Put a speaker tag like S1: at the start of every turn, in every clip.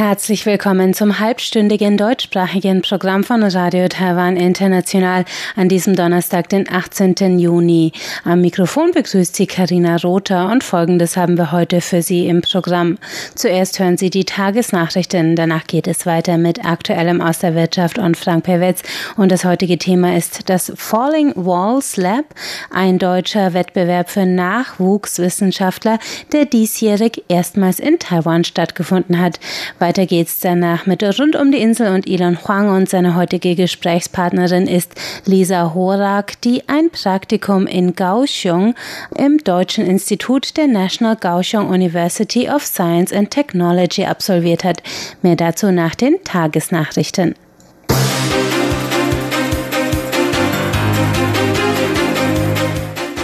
S1: Herzlich willkommen zum halbstündigen deutschsprachigen Programm von Radio Taiwan International an diesem Donnerstag, den 18. Juni. Am Mikrofon begrüßt Sie Karina Rother und Folgendes haben wir heute für Sie im Programm. Zuerst hören Sie die Tagesnachrichten, danach geht es weiter mit Aktuellem aus der Wirtschaft und Frank Pewetz und das heutige Thema ist das Falling Walls Lab, ein deutscher Wettbewerb für Nachwuchswissenschaftler, der diesjährig erstmals in Taiwan stattgefunden hat. Weiter geht's danach mit Rund um die Insel und Elon Huang und seine heutige Gesprächspartnerin ist Lisa Horak, die ein Praktikum in Kaohsiung im Deutschen Institut der National Kaohsiung University of Science and Technology absolviert hat. Mehr dazu nach den Tagesnachrichten.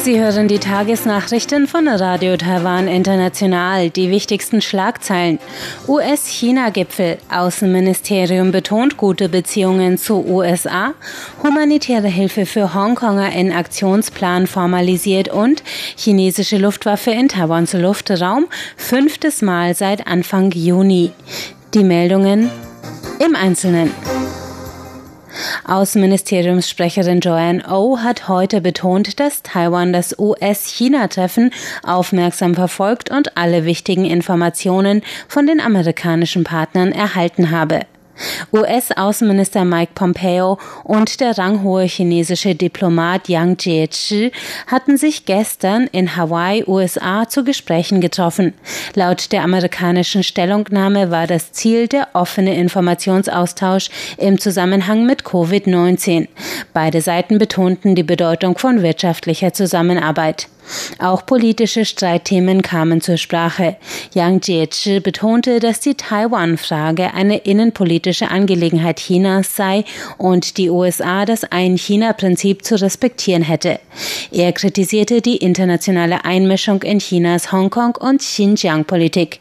S1: Sie hören die Tagesnachrichten von Radio Taiwan International. Die wichtigsten Schlagzeilen. US-China-Gipfel. Außenministerium betont gute Beziehungen zu USA. Humanitäre Hilfe für Hongkonger in Aktionsplan formalisiert und chinesische Luftwaffe in Taiwans Luftraum. Fünftes Mal seit Anfang Juni. Die Meldungen im Einzelnen. Außenministeriumssprecherin Joanne O hat heute betont, dass Taiwan das US-China-Treffen aufmerksam verfolgt und alle wichtigen Informationen von den amerikanischen Partnern erhalten habe. US-Außenminister Mike Pompeo und der ranghohe chinesische Diplomat Yang Jiechi hatten sich gestern in Hawaii, USA, zu Gesprächen getroffen. Laut der amerikanischen Stellungnahme war das Ziel der offene Informationsaustausch im Zusammenhang mit Covid-19. Beide Seiten betonten die Bedeutung von wirtschaftlicher Zusammenarbeit. Auch politische Streitthemen kamen zur Sprache. Yang Jiechi betonte, dass die Taiwan-Frage eine innenpolitische Angelegenheit Chinas sei und die USA das Ein-China-Prinzip zu respektieren hätte. Er kritisierte die internationale Einmischung in Chinas Hongkong- und Xinjiang-Politik.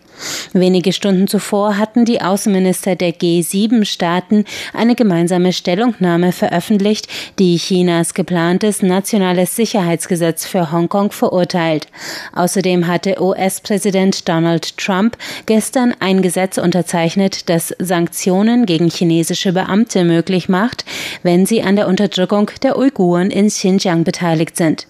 S1: Wenige Stunden zuvor hatten die Außenminister der G7-Staaten eine gemeinsame Stellungnahme veröffentlicht, die Chinas geplantes nationales Sicherheitsgesetz für Hongkong verurteilt. Außerdem hatte US-Präsident Donald Trump gestern ein Gesetz unterzeichnet, das Sanktionen gegen chinesische Beamte möglich macht, wenn sie an der Unterdrückung der Uiguren in Xinjiang beteiligt sind.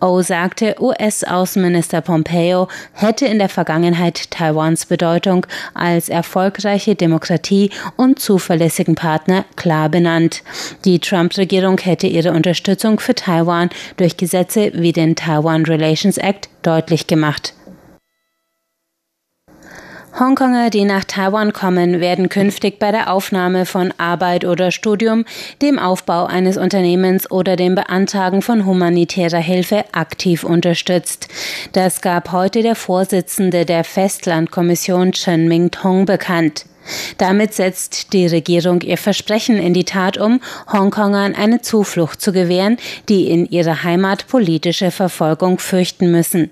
S1: O sagte, US-Außenminister Pompeo hätte in der Vergangenheit Taiwans Bedeutung als erfolgreiche Demokratie und zuverlässigen Partner klar benannt. Die Trump-Regierung hätte ihre Unterstützung für Taiwan durch Gesetze wie den Taiwan Relations Act deutlich gemacht. Hongkonger, die nach Taiwan kommen, werden künftig bei der Aufnahme von Arbeit oder Studium, dem Aufbau eines Unternehmens oder dem Beantragen von humanitärer Hilfe aktiv unterstützt. Das gab heute der Vorsitzende der Festlandkommission Chen Ming-Tong bekannt. Damit setzt die Regierung ihr Versprechen in die Tat um, Hongkongern eine Zuflucht zu gewähren, die in ihrer Heimat politische Verfolgung fürchten müssen.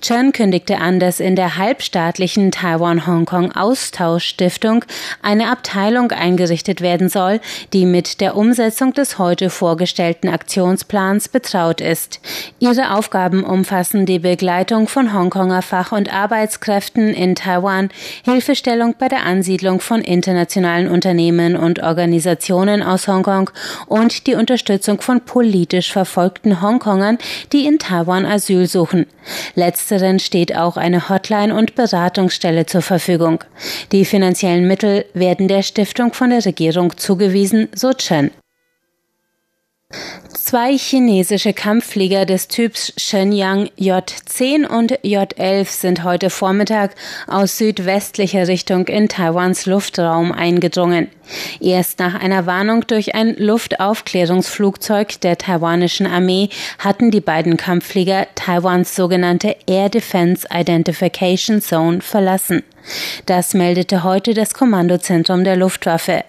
S1: Chen kündigte an, dass in der halbstaatlichen Taiwan-Hongkong-Austauschstiftung eine Abteilung eingerichtet werden soll, die mit der Umsetzung des heute vorgestellten Aktionsplans betraut ist. Ihre Aufgaben umfassen die Begleitung von Hongkonger Fach- und Arbeitskräften in Taiwan, Hilfestellung bei der Ansiedlung von internationalen Unternehmen und Organisationen aus Hongkong und die Unterstützung von politisch verfolgten Hongkongern, die in Taiwan Asyl suchen. Letzteren steht auch eine Hotline und Beratungsstelle zur Verfügung. Die finanziellen Mittel werden der Stiftung von der Regierung zugewiesen, so Chen. Zwei chinesische Kampfflieger des Typs Shenyang J-10 und J-11 sind heute Vormittag aus südwestlicher Richtung in Taiwans Luftraum eingedrungen. Erst nach einer Warnung durch ein Luftaufklärungsflugzeug der taiwanischen Armee hatten die beiden Kampfflieger Taiwans sogenannte Air Defense Identification Zone verlassen. Das meldete heute das Kommandozentrum der Luftwaffe.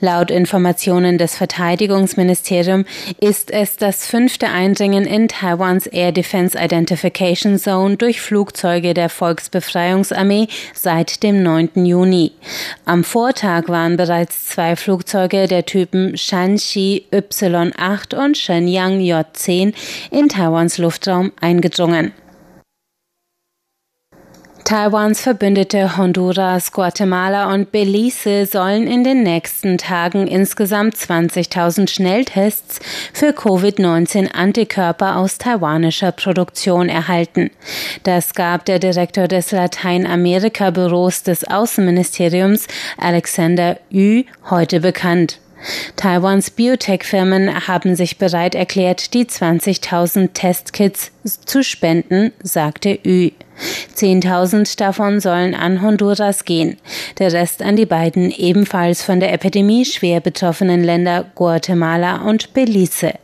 S1: Laut Informationen des Verteidigungsministeriums ist es das fünfte Eindringen in Taiwans Air Defense Identification Zone durch Flugzeuge der Volksbefreiungsarmee seit dem 9. Juni. Am Vortag waren bereits zwei Flugzeuge der Typen Shanxi Y-8 und Shenyang J-10 in Taiwans Luftraum eingedrungen. Taiwans Verbündete Honduras, Guatemala und Belize sollen in den nächsten Tagen insgesamt 20.000 Schnelltests für Covid-19-Antikörper aus taiwanischer Produktion erhalten. Das gab der Direktor des Lateinamerika-Büros des Außenministeriums Alexander Yu heute bekannt. Taiwans Biotech-Firmen haben sich bereit erklärt, die 20.000 Testkits zu spenden, sagte Yu. 10.000 davon sollen an Honduras gehen, der Rest an die beiden ebenfalls von der Epidemie schwer betroffenen Länder Guatemala und Belize.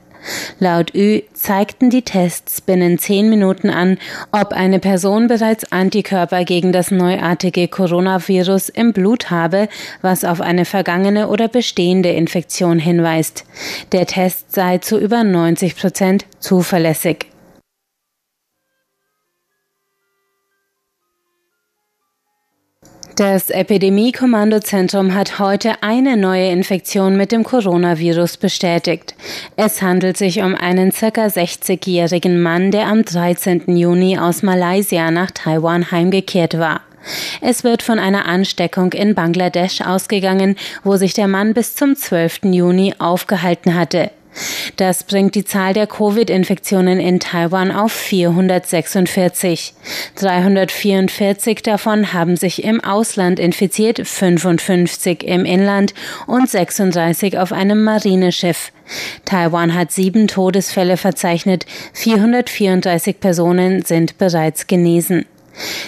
S1: Laut Ü zeigten die Tests binnen zehn Minuten an, ob eine Person bereits Antikörper gegen das neuartige Coronavirus im Blut habe, was auf eine vergangene oder bestehende Infektion hinweist. Der Test sei zu über 90 Prozent zuverlässig. Das Epidemie-Kommandozentrum hat heute eine neue Infektion mit dem Coronavirus bestätigt. Es handelt sich um einen circa 60-jährigen Mann, der am 13. Juni aus Malaysia nach Taiwan heimgekehrt war. Es wird von einer Ansteckung in Bangladesch ausgegangen, wo sich der Mann bis zum 12. Juni aufgehalten hatte. Das bringt die Zahl der Covid-Infektionen in Taiwan auf 446. 344 davon haben sich im Ausland infiziert, 55 im Inland und 36 auf einem Marineschiff. Taiwan hat sieben Todesfälle verzeichnet, 434 Personen sind bereits genesen.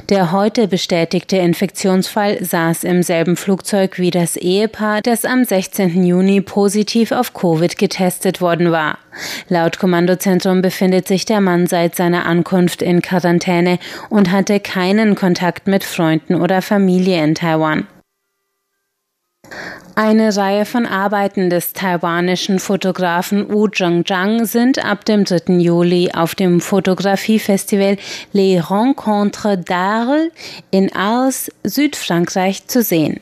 S1: Der heute bestätigte Infektionsfall saß im selben Flugzeug wie das Ehepaar, das am 16. Juni positiv auf Covid getestet worden war. Laut Kommandozentrum befindet sich der Mann seit seiner Ankunft in Quarantäne und hatte keinen Kontakt mit Freunden oder Familie in Taiwan. Eine Reihe von Arbeiten des taiwanischen Fotografen Wu Zhengzhang sind ab dem 3. Juli auf dem Fotografiefestival Les Rencontres d'Arles in Arles, Südfrankreich zu sehen.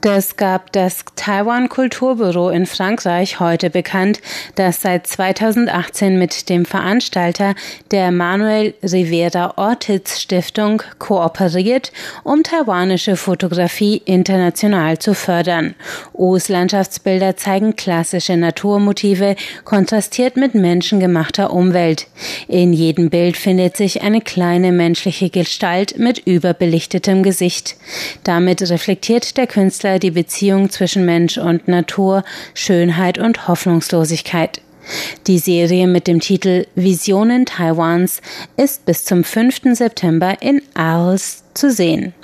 S1: Das gab das Taiwan Kulturbüro in Frankreich heute bekannt, das seit 2018 mit dem Veranstalter der Manuel Rivera Ortiz Stiftung kooperiert, um taiwanische Fotografie international zu fördern. O's Landschaftsbilder zeigen klassische Naturmotive, kontrastiert mit menschengemachter Umwelt. In jedem Bild findet sich eine kleine menschliche Gestalt mit überbelichtetem Gesicht. Damit reflektiert der der Künstler die Beziehung zwischen Mensch und Natur, Schönheit und Hoffnungslosigkeit. Die Serie mit dem Titel Visionen Taiwans ist bis zum 5. September in Arles zu sehen.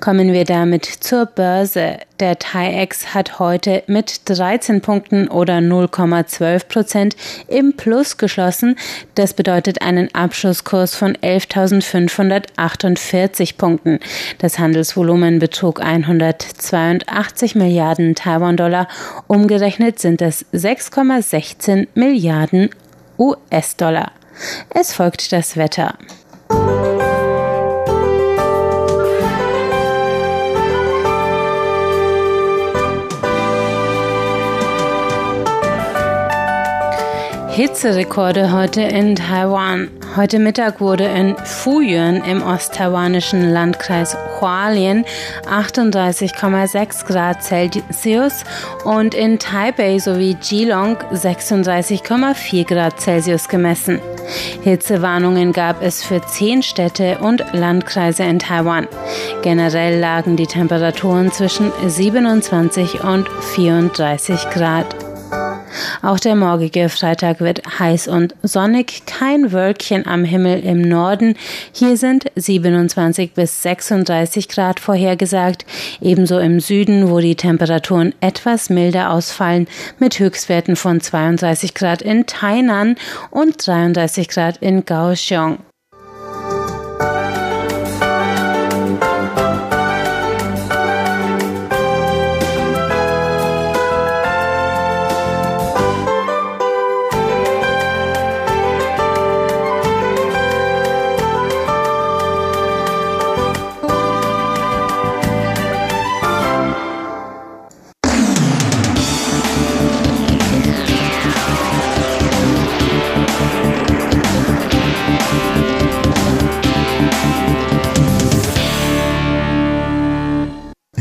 S1: Kommen wir damit zur Börse. Der TAIEX hat heute mit 13 Punkten oder 0,12 Prozent im Plus geschlossen. Das bedeutet einen Abschlusskurs von 11.548 Punkten. Das Handelsvolumen betrug 182 Milliarden Taiwan-Dollar. Umgerechnet sind es 6,16 Milliarden US-Dollar. Es folgt das Wetter. Hitzerekorde heute in Taiwan. Heute Mittag wurde in Fuyuan im osttaiwanischen Landkreis Hualien 38,6 Grad Celsius und in Taipei sowie Geelong 36,4 Grad Celsius gemessen. Hitzewarnungen gab es für zehn Städte und Landkreise in Taiwan. Generell lagen die Temperaturen zwischen 27 und 34 Grad. Auch der morgige Freitag wird heiß und sonnig, kein Wölkchen am Himmel im Norden. Hier sind 27 bis 36 Grad vorhergesagt, ebenso im Süden, wo die Temperaturen etwas milder ausfallen, mit Höchstwerten von 32 Grad in Tainan und 33 Grad in Kaohsiung.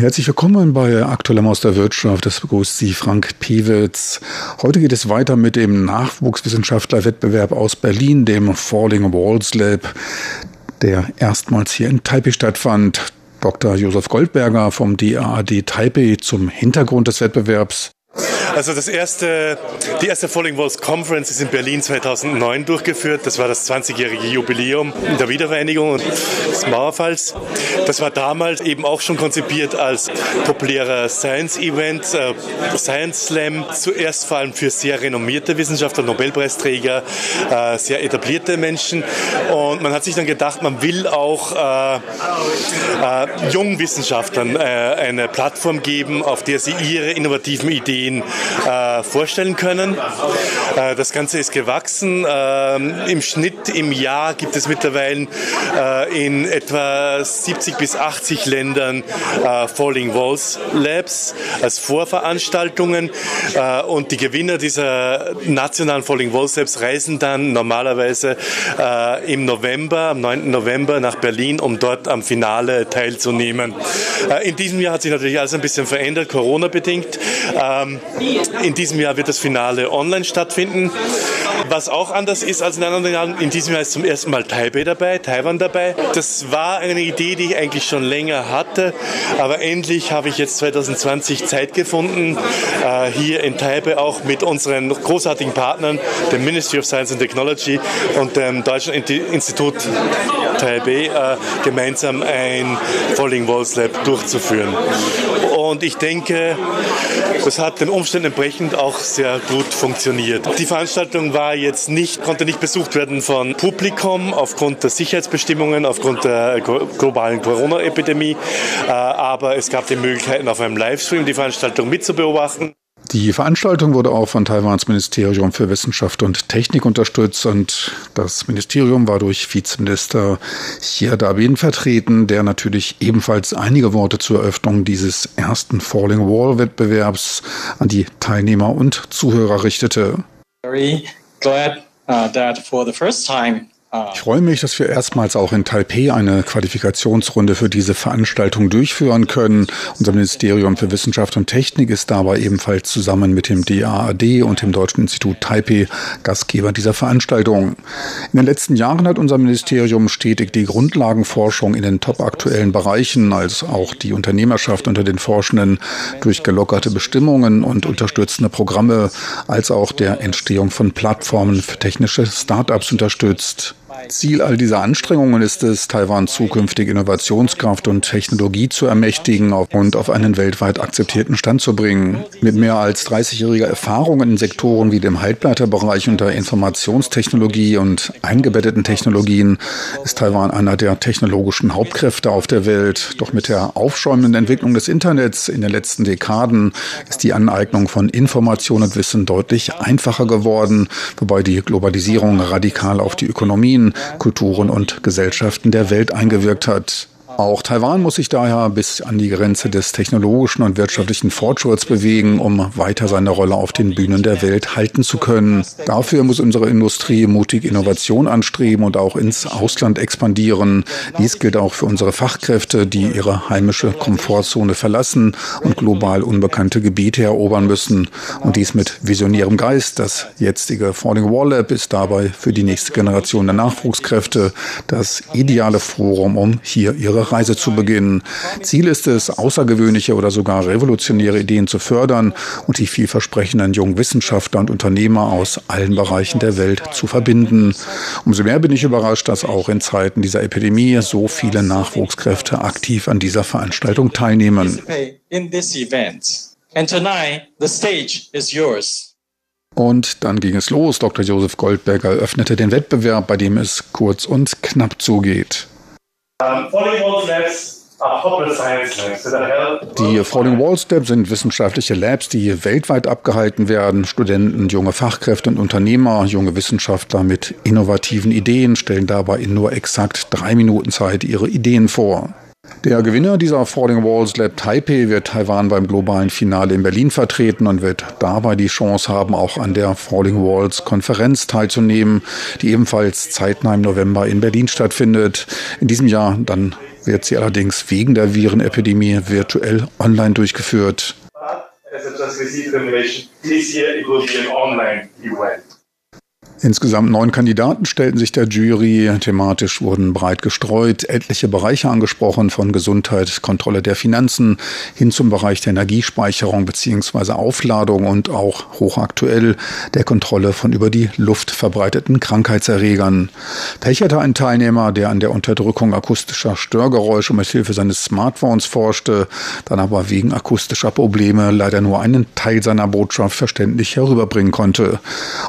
S2: Herzlich willkommen bei Aktuellem aus der Wirtschaft. Das begrüßt Sie Frank Piewitz. Heute geht es weiter mit dem Nachwuchswissenschaftlerwettbewerb aus Berlin, dem Falling Walls Lab, der erstmals hier in Taipei stattfand. Dr. Josef Goldberger vom DAAD Taipei zum Hintergrund des Wettbewerbs.
S3: Also das erste, die erste Falling Walls Conference ist in Berlin 2009 durchgeführt. Das war das 20-jährige Jubiläum der Wiedervereinigung des Mauerfalls. Das war damals eben auch schon konzipiert als populärer Science-Event, äh, Science Slam. Zuerst vor allem für sehr renommierte Wissenschaftler, Nobelpreisträger, äh, sehr etablierte Menschen. Und man hat sich dann gedacht, man will auch äh, äh, jungen Wissenschaftlern äh, eine Plattform geben, auf der sie ihre innovativen Ideen äh, vorstellen können. Äh, das Ganze ist gewachsen. Äh, Im Schnitt im Jahr gibt es mittlerweile äh, in etwa 70 bis 80 Ländern äh, Falling Walls Labs als Vorveranstaltungen äh, und die Gewinner dieser nationalen Falling Walls Labs reisen dann normalerweise im November, am 9. November nach Berlin, um dort am Finale teilzunehmen. in diesem Jahr hat sich natürlich alles ein bisschen verändert, Corona bedingt. Ähm, in diesem Jahr wird das Finale online stattfinden. Was auch anders ist als in anderen Jahren, in diesem Jahr ist zum ersten Mal Taipei dabei, Taiwan dabei. Das war eine Idee, die ich eigentlich schon länger hatte, aber endlich habe ich jetzt 2020 Zeit gefunden, äh, hier in Taipei auch mit unseren großartigen Partnern, dem Ministry of Science and Technology und dem Deutschen Institut Taipei, äh, gemeinsam ein Falling Walls Lab durchzuführen. Und ich denke, das hat den Umständen entsprechend auch sehr gut funktioniert. Die Veranstaltung war jetzt nicht, konnte nicht besucht werden von Publikum aufgrund der Sicherheitsbestimmungen, aufgrund der globalen Corona-Epidemie. Äh, aber es gab die Möglichkeit, auf einem Livestream die Veranstaltung mitzubeobachten.
S2: Die Veranstaltung wurde auch von Taiwans Ministerium für Wissenschaft und Technik unterstützt und das Ministerium war durch Vizeminister Xia Dabin vertreten, der natürlich ebenfalls einige Worte zur Eröffnung dieses ersten Falling Wall Wettbewerbs an die Teilnehmer und Zuhörer richtete. Very glad uh, that for the first time ich freue mich, dass wir erstmals auch in Taipei eine Qualifikationsrunde für diese Veranstaltung durchführen können. Unser Ministerium für Wissenschaft und Technik ist dabei ebenfalls zusammen mit dem DAAD und dem Deutschen Institut Taipei Gastgeber dieser Veranstaltung. In den letzten Jahren hat unser Ministerium stetig die Grundlagenforschung in den topaktuellen Bereichen, als auch die Unternehmerschaft unter den Forschenden durch gelockerte Bestimmungen und unterstützende Programme, als auch der Entstehung von Plattformen für technische Start-ups unterstützt. Ziel all dieser Anstrengungen ist es, Taiwan zukünftig Innovationskraft und Technologie zu ermächtigen und auf einen weltweit akzeptierten Stand zu bringen. Mit mehr als 30-jähriger Erfahrung in Sektoren wie dem Halbleiterbereich und der Informationstechnologie und eingebetteten Technologien ist Taiwan einer der technologischen Hauptkräfte auf der Welt. Doch mit der aufschäumenden Entwicklung des Internets in den letzten Dekaden ist die Aneignung von Information und Wissen deutlich einfacher geworden, wobei die Globalisierung radikal auf die Ökonomien Kulturen und Gesellschaften der Welt eingewirkt hat. Auch Taiwan muss sich daher bis an die Grenze des technologischen und wirtschaftlichen Fortschritts bewegen, um weiter seine Rolle auf den Bühnen der Welt halten zu können. Dafür muss unsere Industrie mutig Innovation anstreben und auch ins Ausland expandieren. Dies gilt auch für unsere Fachkräfte, die ihre heimische Komfortzone verlassen und global unbekannte Gebiete erobern müssen. Und dies mit visionärem Geist. Das jetzige Falling Wall Lab ist dabei für die nächste Generation der Nachwuchskräfte das ideale Forum, um hier ihre Reise zu beginnen. Ziel ist es, außergewöhnliche oder sogar revolutionäre Ideen zu fördern und die vielversprechenden jungen Wissenschaftler und Unternehmer aus allen Bereichen der Welt zu verbinden. Umso mehr bin ich überrascht, dass auch in Zeiten dieser Epidemie so viele Nachwuchskräfte aktiv an dieser Veranstaltung teilnehmen. Und dann ging es los. Dr. Josef Goldberger eröffnete den Wettbewerb, bei dem es kurz und knapp zugeht. Die Falling Wall Steps sind wissenschaftliche Labs, die weltweit abgehalten werden. Studenten, junge Fachkräfte und Unternehmer, junge Wissenschaftler mit innovativen Ideen stellen dabei in nur exakt drei Minuten Zeit ihre Ideen vor. Der Gewinner dieser Falling Walls Lab Taipei wird Taiwan beim globalen Finale in Berlin vertreten und wird dabei die Chance haben, auch an der Falling Walls Konferenz teilzunehmen, die ebenfalls zeitnah im November in Berlin stattfindet. In diesem Jahr dann wird sie allerdings wegen der Virenepidemie virtuell online durchgeführt. Insgesamt neun Kandidaten stellten sich der Jury. Thematisch wurden breit gestreut etliche Bereiche angesprochen, von Gesundheit, Kontrolle der Finanzen hin zum Bereich der Energiespeicherung bzw. Aufladung und auch hochaktuell der Kontrolle von über die Luft verbreiteten Krankheitserregern. Pech hatte ein Teilnehmer, der an der Unterdrückung akustischer Störgeräusche mit Hilfe seines Smartphones forschte, dann aber wegen akustischer Probleme leider nur einen Teil seiner Botschaft verständlich herüberbringen konnte.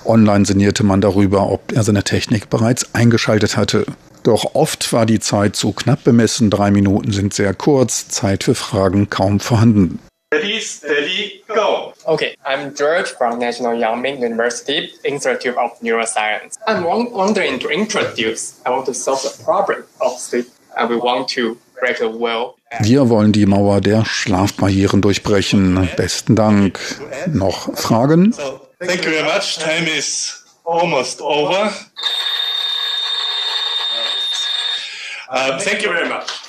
S2: Online sinnierte man darüber, ob er seine Technik bereits eingeschaltet hatte. Doch oft war die Zeit zu knapp bemessen, drei Minuten sind sehr kurz, Zeit für Fragen kaum vorhanden.
S4: Ready, steady, go. Okay, I'm George from National Yangming University Institute of Neuroscience. I'm wondering to introduce, I want to solve the problem of sleep. I will want to break the will.
S2: Wir wollen die Mauer der Schlafbarrieren durchbrechen. Besten Dank. Noch Fragen?
S3: So, thank you very much. Time is almost over. Uh, thank you very much.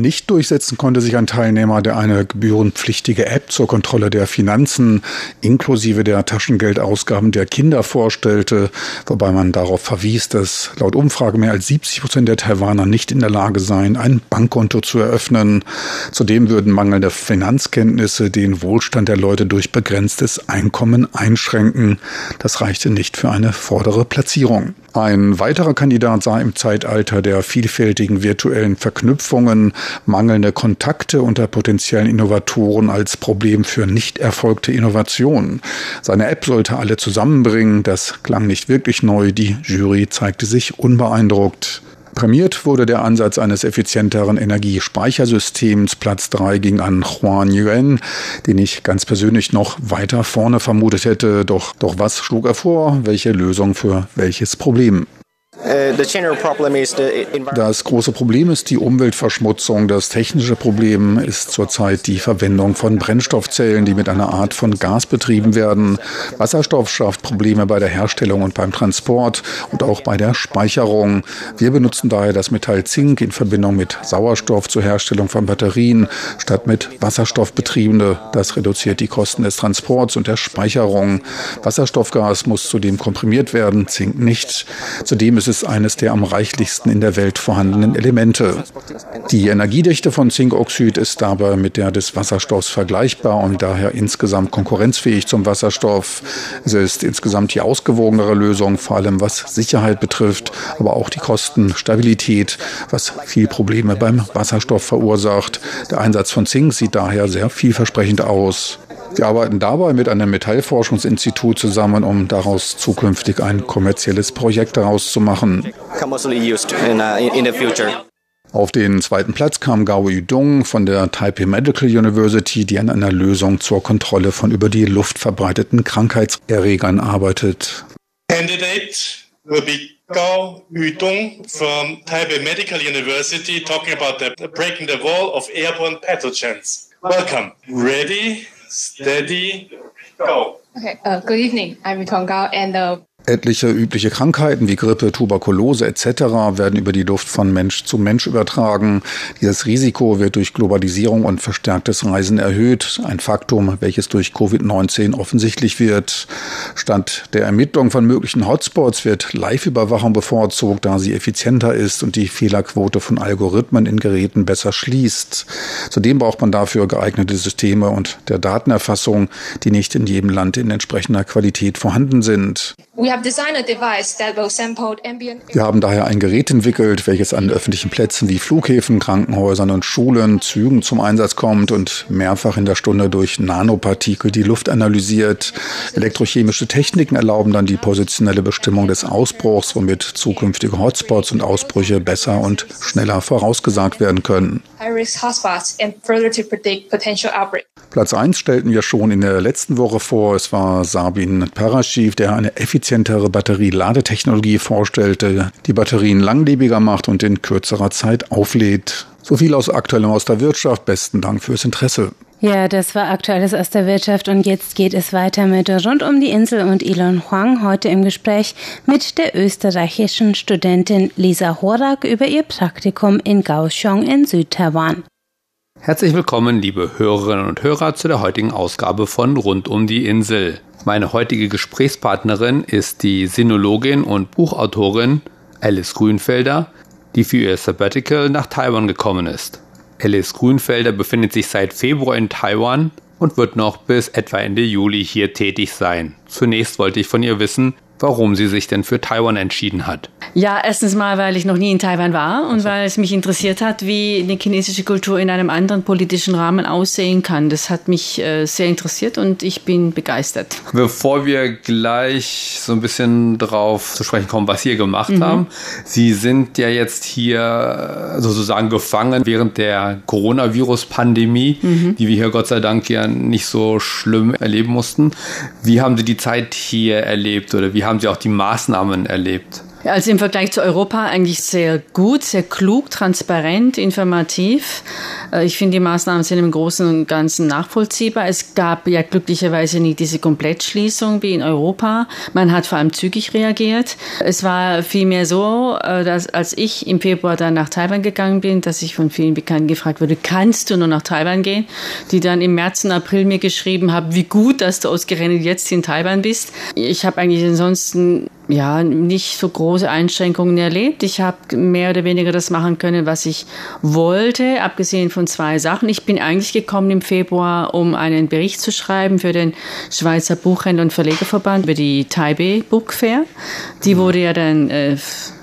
S2: Nicht durchsetzen konnte sich ein Teilnehmer, der eine gebührenpflichtige App zur Kontrolle der Finanzen inklusive der Taschengeldausgaben der Kinder vorstellte, wobei man darauf verwies, dass laut Umfrage mehr als 70 Prozent der Taiwaner nicht in der Lage seien, ein Bankkonto zu eröffnen. Zudem würden mangelnde Finanzkenntnisse den Wohlstand der Leute durch begrenztes Einkommen einschränken. Das reichte nicht für eine vordere Platzierung. Ein weiterer Kandidat sah im Zeitalter der vielfältigen virtuellen Verknüpfungen mangelnde Kontakte unter potenziellen Innovatoren als Problem für nicht erfolgte Innovationen. Seine App sollte alle zusammenbringen. Das klang nicht wirklich neu. Die Jury zeigte sich unbeeindruckt. Prämiert wurde der Ansatz eines effizienteren Energiespeichersystems. Platz 3 ging an Juan Yuan, den ich ganz persönlich noch weiter vorne vermutet hätte. Doch, doch was schlug er vor? Welche Lösung für welches Problem?
S5: Äh,
S2: das große Problem ist die Umweltverschmutzung. Das technische Problem ist zurzeit die Verwendung von Brennstoffzellen, die mit einer Art von Gas betrieben werden. Wasserstoff schafft Probleme bei der Herstellung und beim Transport und auch bei der Speicherung. Wir benutzen daher das Metall Zink in Verbindung mit Sauerstoff zur Herstellung von Batterien statt mit Wasserstoff betriebene. Das reduziert die Kosten des Transports und der Speicherung. Wasserstoffgas muss zudem komprimiert werden, Zink nicht. Zudem ist es ist eines der am reichlichsten in der Welt vorhandenen Elemente. Die Energiedichte von Zinkoxid ist dabei mit der des Wasserstoffs vergleichbar und daher insgesamt konkurrenzfähig zum Wasserstoff. Es ist insgesamt die ausgewogenere Lösung, vor allem was Sicherheit betrifft, aber auch die Kostenstabilität, was viel Probleme beim Wasserstoff verursacht. Der Einsatz von Zink sieht daher sehr vielversprechend aus. Wir arbeiten dabei mit einem Metallforschungsinstitut zusammen, um daraus zukünftig ein kommerzielles Projekt daraus zu machen. Auf den zweiten Platz kam Gao Yudong von der Taipei Medical University, die an einer Lösung zur Kontrolle von über die Luft verbreiteten Krankheitserregern arbeitet.
S3: Candidate will be Gao Yudong from Taipei Medical University talking about the breaking the wall of airborne pathogens. Welcome. Ready? Steady, go.
S6: Okay, uh, good evening. I'm Tong Gao and uh,
S2: Etliche übliche Krankheiten wie Grippe, Tuberkulose etc. werden über die Luft von Mensch zu Mensch übertragen. Dieses Risiko wird durch Globalisierung und verstärktes Reisen erhöht, ein Faktum, welches durch Covid-19 offensichtlich wird. Statt der Ermittlung von möglichen Hotspots wird Live-Überwachung bevorzugt, da sie effizienter ist und die Fehlerquote von Algorithmen in Geräten besser schließt. Zudem braucht man dafür geeignete Systeme und der Datenerfassung, die nicht in jedem Land in entsprechender Qualität vorhanden sind. Wir haben daher ein Gerät entwickelt, welches an öffentlichen Plätzen wie Flughäfen, Krankenhäusern und Schulen, Zügen zum Einsatz kommt und mehrfach in der Stunde durch Nanopartikel die Luft analysiert. Elektrochemische Techniken erlauben dann die positionelle Bestimmung des Ausbruchs, womit zukünftige Hotspots und Ausbrüche besser und schneller vorausgesagt werden können. Platz 1 stellten wir schon in der letzten Woche vor. Es war Sabin Paraschiv, der eine effiziente effizientere Batterieladetechnologie vorstellte, die Batterien langlebiger macht und in kürzerer Zeit auflädt. So viel aus Aktuellem aus der Wirtschaft. Besten Dank fürs Interesse.
S1: Ja, das war Aktuelles aus der Wirtschaft und jetzt geht es weiter mit Rund um die Insel und Elon Huang heute im Gespräch mit der österreichischen Studentin Lisa Horak über ihr Praktikum in Kaohsiung in Südtaiwan.
S5: Herzlich willkommen, liebe Hörerinnen und Hörer, zu der heutigen Ausgabe von Rund um die Insel. Meine heutige Gesprächspartnerin ist die Sinologin und Buchautorin Alice Grünfelder, die für ihr Sabbatical nach Taiwan gekommen ist. Alice Grünfelder befindet sich seit Februar in Taiwan und wird noch bis etwa Ende Juli hier tätig sein. Zunächst wollte ich von ihr wissen, warum sie sich denn für Taiwan entschieden hat.
S7: Ja, erstens mal, weil ich noch nie in Taiwan war und also. weil es mich interessiert hat, wie die chinesische Kultur in einem anderen politischen Rahmen aussehen kann. Das hat mich äh, sehr interessiert und ich bin begeistert.
S5: Bevor wir gleich so ein bisschen drauf zu sprechen kommen, was Sie gemacht mhm. haben, Sie sind ja jetzt hier sozusagen gefangen während der Coronavirus-Pandemie, mhm. die wir hier Gott sei Dank ja nicht so schlimm erleben mussten. Wie haben Sie die Zeit hier erlebt oder wie haben Sie auch die Maßnahmen erlebt?
S7: Also im Vergleich zu Europa eigentlich sehr gut, sehr klug, transparent, informativ. Äh, ich finde, die Maßnahmen sind im Großen und Ganzen nachvollziehbar. Es gab ja glücklicherweise nie diese Komplettschließung wie in Europa. Man hat vor allem zügig reagiert. Es war vielmehr so, äh, dass als ich im Februar dann nach Taiwan gegangen bin, dass ich von vielen Bekannten gefragt wurde, kannst du nur nach Taiwan gehen? Die dann im März und April mir geschrieben haben, wie gut, dass du ausgerechnet jetzt in Taiwan bist. Ich habe eigentlich ansonsten ja, nicht so große Einschränkungen erlebt. Ich habe mehr oder weniger das machen können, was ich wollte, abgesehen von zwei Sachen. Ich bin eigentlich gekommen im Februar, um einen Bericht zu schreiben für den Schweizer Buchhändler und Verlegerverband über die Taipei Book Fair. Die wurde ja dann äh,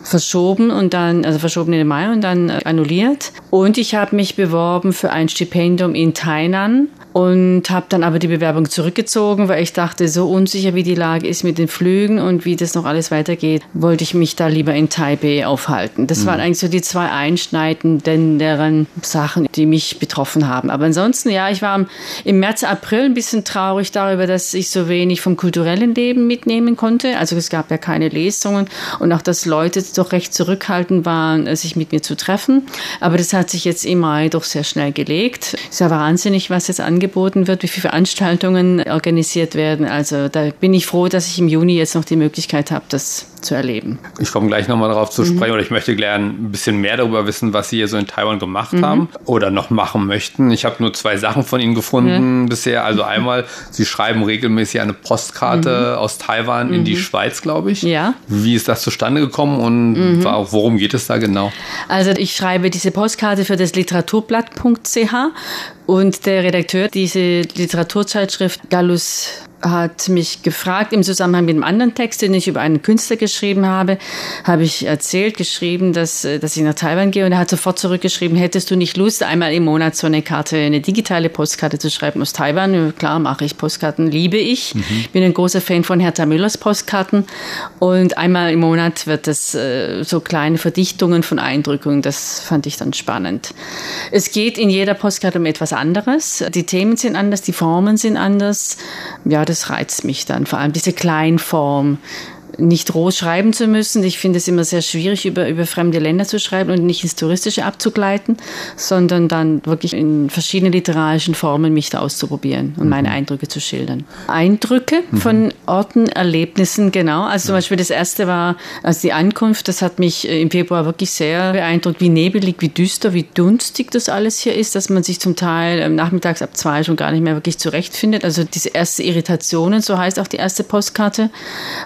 S7: verschoben und dann, also verschoben in den Mai und dann äh, annulliert. Und ich habe mich beworben für ein Stipendium in Tainan und habe dann aber die Bewerbung zurückgezogen, weil ich dachte, so unsicher wie die Lage ist mit den Flügen und wie das noch alles weitergeht, wollte ich mich da lieber in Taipei aufhalten. Das mhm. waren eigentlich so die zwei einschneidenden Sachen, die mich betroffen haben. Aber ansonsten, ja, ich war im März, April ein bisschen traurig darüber, dass ich so wenig vom kulturellen Leben mitnehmen konnte. Also es gab ja keine Lesungen und auch, dass Leute doch recht zurückhaltend waren, sich mit mir zu treffen. Aber das hat sich jetzt im Mai doch sehr schnell gelegt. Es ist ja wahnsinnig, was jetzt angeht angeboten wird, wie viele Veranstaltungen organisiert werden. Also da bin ich froh, dass ich im Juni jetzt noch die Möglichkeit habe, das zu erleben.
S5: Ich komme gleich nochmal darauf zu mhm. sprechen oder ich möchte gerne ein bisschen mehr darüber wissen, was Sie hier so in Taiwan gemacht mhm. haben oder noch machen möchten. Ich habe nur zwei Sachen von Ihnen gefunden mhm. bisher. Also einmal, Sie schreiben regelmäßig eine Postkarte mhm. aus Taiwan in die mhm. Schweiz, glaube ich.
S7: Ja.
S5: Wie ist das zustande gekommen und worum geht es da genau?
S7: Also ich schreibe diese Postkarte für das Literaturblatt.ch und der Redakteur dieser Literaturzeitschrift Gallus hat mich gefragt im Zusammenhang mit einem anderen Text, den ich über einen Künstler geschrieben habe, habe ich erzählt, geschrieben, dass, äh, dass ich nach Taiwan gehe und er hat sofort zurückgeschrieben, hättest du nicht Lust, einmal im Monat so eine Karte, eine digitale Postkarte zu schreiben aus Taiwan? Klar, mache ich Postkarten, liebe ich. Mhm. Bin ein großer Fan von Hertha Müllers Postkarten und einmal im Monat wird es äh, so kleine Verdichtungen von Eindrücken, das fand ich dann spannend. Es geht in jeder Postkarte um etwas anderes. Die Themen sind anders, die Formen sind anders. Ja, das reizt mich dann, vor allem diese Kleinform nicht roh schreiben zu müssen. Ich finde es immer sehr schwierig, über, über fremde Länder zu schreiben und nicht ins Touristische abzugleiten, sondern dann wirklich in verschiedenen literarischen Formen mich da auszuprobieren und mhm. meine Eindrücke zu schildern. Eindrücke mhm. von Orten, Erlebnissen, genau. Also zum Beispiel das erste war, also die Ankunft, das hat mich äh, im Februar wirklich sehr beeindruckt, wie nebelig, wie düster, wie dunstig das alles hier ist, dass man sich zum Teil ähm, nachmittags ab zwei schon gar nicht mehr wirklich zurechtfindet. Also diese erste Irritationen, so heißt auch die erste Postkarte,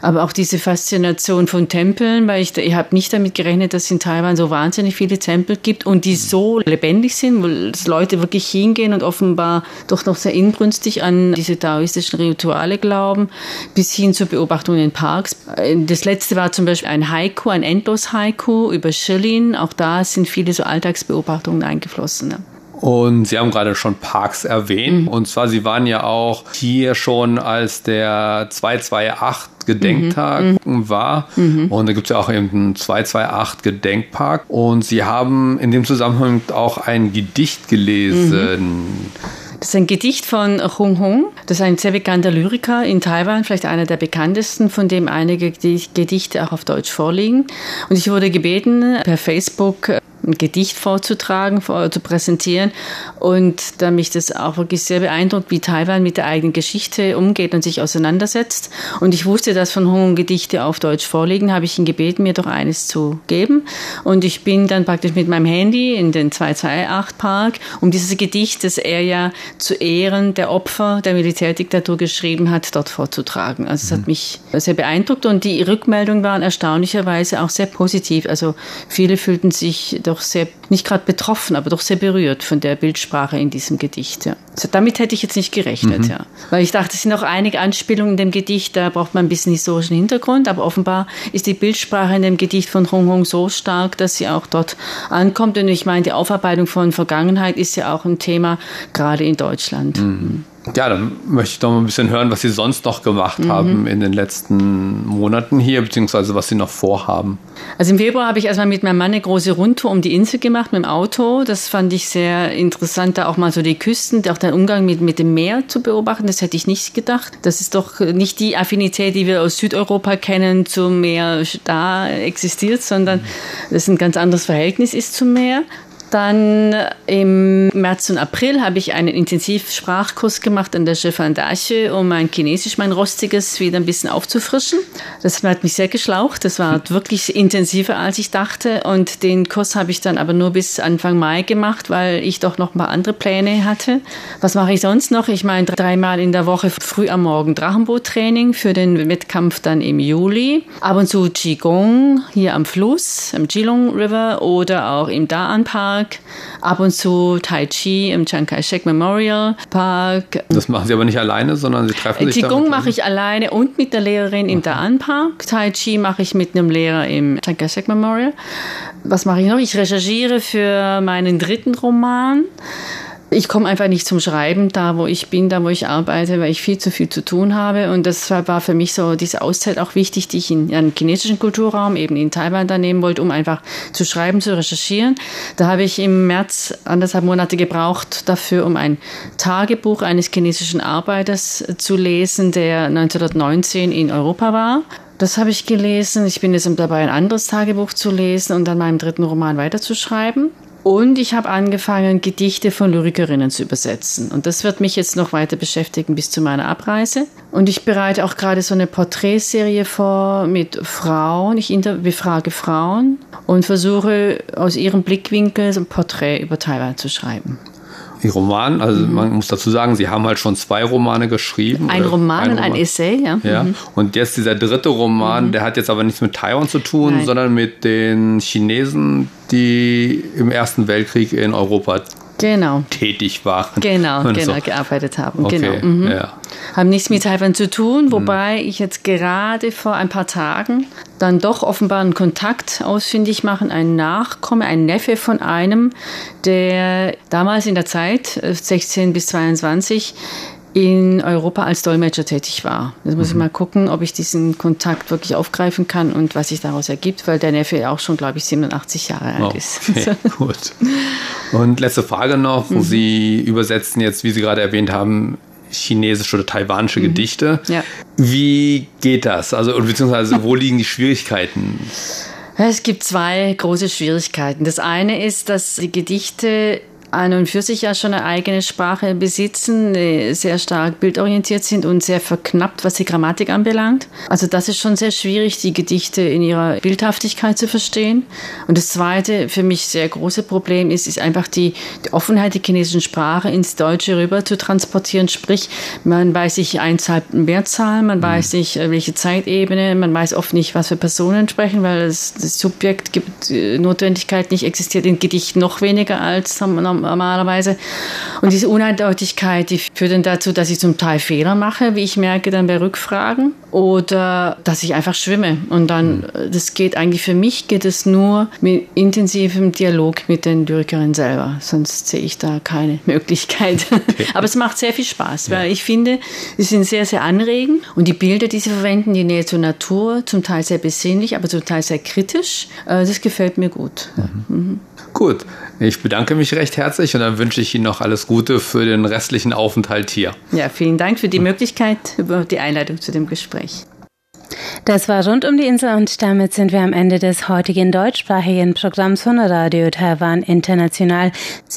S7: aber auch diese Faszination von Tempeln, weil ich, ich habe nicht damit gerechnet, dass es in Taiwan so wahnsinnig viele Tempel gibt und die so lebendig sind, wo Leute wirklich hingehen und offenbar doch noch sehr inbrünstig an diese taoistischen Rituale glauben, bis hin zur Beobachtung in Parks. Das letzte war zum Beispiel ein Haiku, ein Endlos-Haiku über Schillin. Auch da sind viele so Alltagsbeobachtungen eingeflossen.
S5: Und Sie haben gerade schon Parks erwähnt. Mhm. Und zwar, Sie waren ja auch hier schon, als der 228 Gedenktag mhm. war. Mhm. Und da gibt es ja auch eben einen 228 Gedenkpark. Und Sie haben in dem Zusammenhang auch ein Gedicht gelesen.
S7: Mhm. Das ist ein Gedicht von Hung Hung. Das ist ein sehr bekannter Lyriker in Taiwan, vielleicht einer der bekanntesten, von dem einige Gedichte auch auf Deutsch vorliegen. Und ich wurde gebeten, per Facebook ein Gedicht vorzutragen, vor, zu präsentieren. Und da mich das auch wirklich sehr beeindruckt, wie Taiwan mit der eigenen Geschichte umgeht und sich auseinandersetzt. Und ich wusste, dass von Hong Gedichte auf Deutsch vorliegen, habe ich ihn gebeten, mir doch eines zu geben. Und ich bin dann praktisch mit meinem Handy in den 228 Park, um dieses Gedicht, das er ja zu Ehren der Opfer der Militärdiktatur geschrieben hat, dort vorzutragen. Also es hat mhm. mich sehr beeindruckt und die Rückmeldungen waren erstaunlicherweise auch sehr positiv. Also viele fühlten sich doch sehr, nicht gerade betroffen, aber doch sehr berührt von der Bildsprache in diesem Gedicht. Ja. Also damit hätte ich jetzt nicht gerechnet, mhm. ja. Weil ich dachte, es sind noch einige Anspielungen in dem Gedicht, da braucht man ein bisschen historischen Hintergrund, aber offenbar ist die Bildsprache in dem Gedicht von Hong Hong so stark, dass sie auch dort ankommt. Und ich meine, die Aufarbeitung von Vergangenheit ist ja auch ein Thema, gerade in Deutschland. Mhm.
S5: Ja, dann möchte ich doch mal ein bisschen hören, was Sie sonst noch gemacht mhm. haben in den letzten Monaten hier, beziehungsweise was Sie noch vorhaben.
S7: Also im Februar habe ich erstmal mit meinem Mann eine große Rundtour um die Insel gemacht mit dem Auto. Das fand ich sehr interessant, da auch mal so die Küsten, auch den Umgang mit, mit dem Meer zu beobachten. Das hätte ich nicht gedacht. Das ist doch nicht die Affinität, die wir aus Südeuropa kennen, zum Meer da existiert, sondern das ein ganz anderes Verhältnis ist zum Meer. Dann im März und April habe ich einen Intensivsprachkurs gemacht an der Chefandasche, um mein Chinesisch, mein Rostiges, wieder ein bisschen aufzufrischen. Das hat mich sehr geschlaucht. Das war wirklich intensiver, als ich dachte. Und den Kurs habe ich dann aber nur bis Anfang Mai gemacht, weil ich doch noch ein paar andere Pläne hatte. Was mache ich sonst noch? Ich meine, dreimal in der Woche früh am Morgen Drachenboottraining für den Wettkampf dann im Juli. Ab und zu Qigong hier am Fluss, am Jilong River oder auch im Daan Park Park, ab und zu Tai Chi im Chiang Kai-shek Memorial Park.
S5: Das machen Sie aber nicht alleine, sondern Sie treffen sich
S7: Qigong mache ich alleine und mit der Lehrerin im Daan Park. Tai Chi mache ich mit einem Lehrer im Chiang Kai-shek Memorial. Was mache ich noch? Ich recherchiere für meinen dritten Roman ich komme einfach nicht zum Schreiben da, wo ich bin, da, wo ich arbeite, weil ich viel zu viel zu tun habe. Und das war für mich so diese Auszeit auch wichtig, die ich in einem chinesischen Kulturraum, eben in Taiwan, da nehmen wollte, um einfach zu schreiben, zu recherchieren. Da habe ich im März anderthalb Monate gebraucht dafür, um ein Tagebuch eines chinesischen Arbeiters zu lesen, der 1919 in Europa war. Das habe ich gelesen. Ich bin jetzt dabei, ein anderes Tagebuch zu lesen und dann meinem dritten Roman weiterzuschreiben. Und ich habe angefangen, Gedichte von Lyrikerinnen zu übersetzen. Und das wird mich jetzt noch weiter beschäftigen bis zu meiner Abreise. Und ich bereite auch gerade so eine Porträtserie vor mit Frauen. Ich befrage Frauen und versuche aus ihrem Blickwinkel so ein Porträt über Taiwan zu schreiben.
S5: Roman, also mhm. man muss dazu sagen, Sie haben halt schon zwei Romane geschrieben.
S7: Ein Roman und ein Essay, ja.
S5: ja. Mhm. Und jetzt dieser dritte Roman, mhm. der hat jetzt aber nichts mit Taiwan zu tun, Nein. sondern mit den Chinesen, die im Ersten Weltkrieg in Europa
S7: genau.
S5: tätig waren.
S7: Genau, genau, so. gearbeitet haben. Okay, genau. Mhm. Ja. Haben nichts mit Taiwan zu tun, wobei mhm. ich jetzt gerade vor ein paar Tagen dann doch offenbar einen Kontakt ausfindig machen, ein Nachkomme, ein Neffe von einem, der damals in der Zeit, 16 äh, bis 22, in Europa als Dolmetscher tätig war. Jetzt muss mhm. ich mal gucken, ob ich diesen Kontakt wirklich aufgreifen kann und was sich daraus ergibt, weil der Neffe auch schon, glaube ich, 87 Jahre alt ist.
S5: Okay, gut. Und letzte Frage noch. Mhm. Sie übersetzen jetzt, wie Sie gerade erwähnt haben, chinesische oder taiwanische mhm. Gedichte. Ja. Wie geht das? Also, beziehungsweise, wo liegen die Schwierigkeiten?
S7: Es gibt zwei große Schwierigkeiten. Das eine ist, dass die Gedichte an und für sich ja schon eine eigene Sprache besitzen, sehr stark bildorientiert sind und sehr verknappt, was die Grammatik anbelangt. Also das ist schon sehr schwierig, die Gedichte in ihrer Bildhaftigkeit zu verstehen. Und das zweite für mich sehr große Problem ist, ist einfach die, die Offenheit der chinesischen Sprache ins Deutsche rüber zu transportieren. Sprich, man weiß nicht Einzahl, Mehrzahl, man mhm. weiß nicht äh, welche Zeitebene, man weiß oft nicht, was für Personen sprechen, weil das, das Subjekt gibt äh, Notwendigkeit nicht existiert in Gedichten noch weniger als normalerweise. Und diese Uneindeutigkeit, die führt dann dazu, dass ich zum Teil Fehler mache, wie ich merke dann bei Rückfragen, oder dass ich einfach schwimme. Und dann, hm. das geht eigentlich für mich, geht es nur mit intensivem Dialog mit den Lyrikerinnen selber. Sonst sehe ich da keine Möglichkeit. Okay. Aber es macht sehr viel Spaß, weil ja. ich finde, sie sind sehr, sehr anregend. Und die Bilder, die sie verwenden, die Nähe zur Natur, zum Teil sehr besinnlich, aber zum Teil sehr kritisch, äh, das gefällt mir gut. Mhm. Mhm.
S5: Gut, ich bedanke mich recht herzlich und dann wünsche ich Ihnen noch alles Gute für den restlichen Aufenthalt hier.
S7: Ja, vielen Dank für die Möglichkeit, über die Einleitung zu dem Gespräch.
S1: Das war rund um die Insel und damit sind wir am Ende des heutigen deutschsprachigen Programms von Radio Taiwan International. Sie